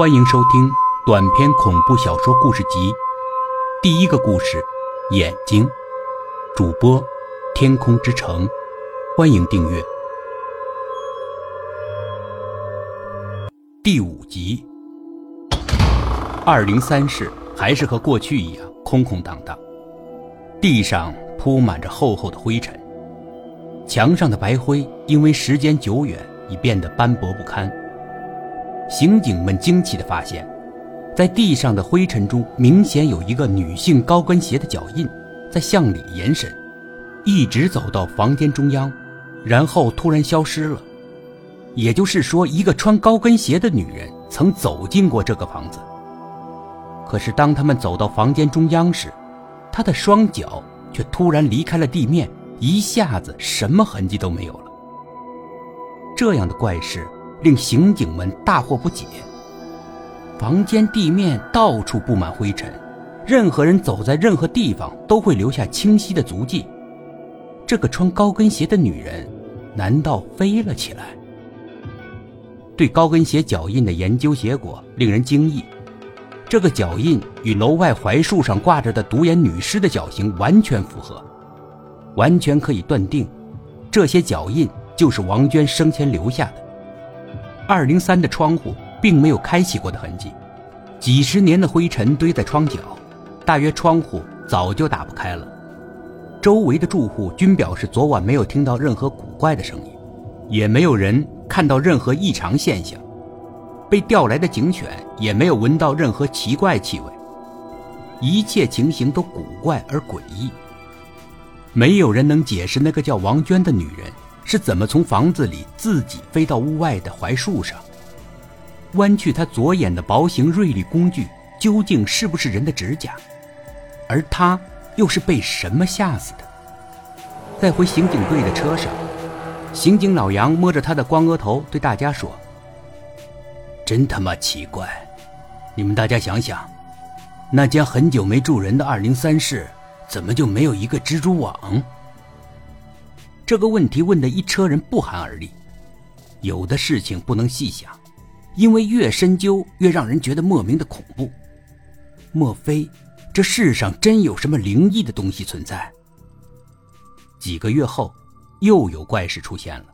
欢迎收听短篇恐怖小说故事集《第一个故事：眼睛》，主播：天空之城。欢迎订阅。第五集。二零三室还是和过去一样空空荡荡，地上铺满着厚厚的灰尘，墙上的白灰因为时间久远已变得斑驳不堪。刑警们惊奇地发现，在地上的灰尘中，明显有一个女性高跟鞋的脚印，在向里延伸，一直走到房间中央，然后突然消失了。也就是说，一个穿高跟鞋的女人曾走进过这个房子。可是，当他们走到房间中央时，她的双脚却突然离开了地面，一下子什么痕迹都没有了。这样的怪事。令刑警们大惑不解。房间地面到处布满灰尘，任何人走在任何地方都会留下清晰的足迹。这个穿高跟鞋的女人，难道飞了起来？对高跟鞋脚印的研究结果令人惊异，这个脚印与楼外槐树上挂着的独眼女尸的脚型完全符合，完全可以断定，这些脚印就是王娟生前留下的。二零三的窗户并没有开启过的痕迹，几十年的灰尘堆在窗角，大约窗户早就打不开了。周围的住户均表示昨晚没有听到任何古怪的声音，也没有人看到任何异常现象。被调来的警犬也没有闻到任何奇怪气味，一切情形都古怪而诡异。没有人能解释那个叫王娟的女人。是怎么从房子里自己飞到屋外的槐树上？弯去他左眼的薄型锐利工具究竟是不是人的指甲？而他又是被什么吓死的？在回刑警队的车上，刑警老杨摸着他的光额头对大家说：“真他妈奇怪！你们大家想想，那间很久没住人的二零三室，怎么就没有一个蜘蛛网？”这个问题问的一车人不寒而栗。有的事情不能细想，因为越深究越让人觉得莫名的恐怖。莫非这世上真有什么灵异的东西存在？几个月后，又有怪事出现了。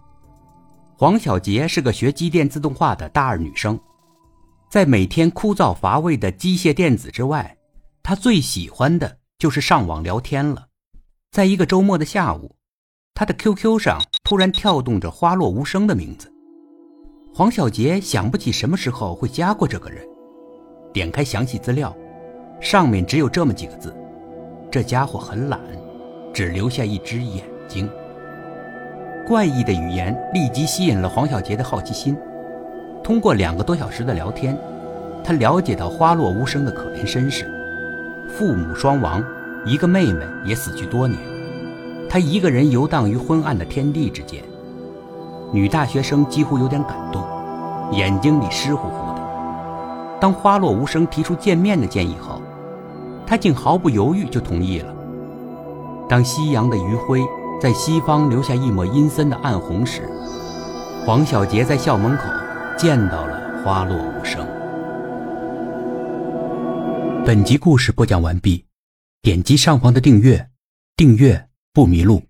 黄小杰是个学机电自动化的大二女生，在每天枯燥乏味的机械电子之外，她最喜欢的就是上网聊天了。在一个周末的下午。他的 QQ 上突然跳动着花落无声的名字，黄小杰想不起什么时候会加过这个人。点开详细资料，上面只有这么几个字：这家伙很懒，只留下一只眼睛。怪异的语言立即吸引了黄小杰的好奇心。通过两个多小时的聊天，他了解到花落无声的可怜身世：父母双亡，一个妹妹也死去多年。他一个人游荡于昏暗的天地之间，女大学生几乎有点感动，眼睛里湿乎乎的。当花落无声提出见面的建议后，他竟毫不犹豫就同意了。当夕阳的余晖在西方留下一抹阴森的暗红时，黄小杰在校门口见到了花落无声。本集故事播讲完毕，点击上方的订阅，订阅。不迷路。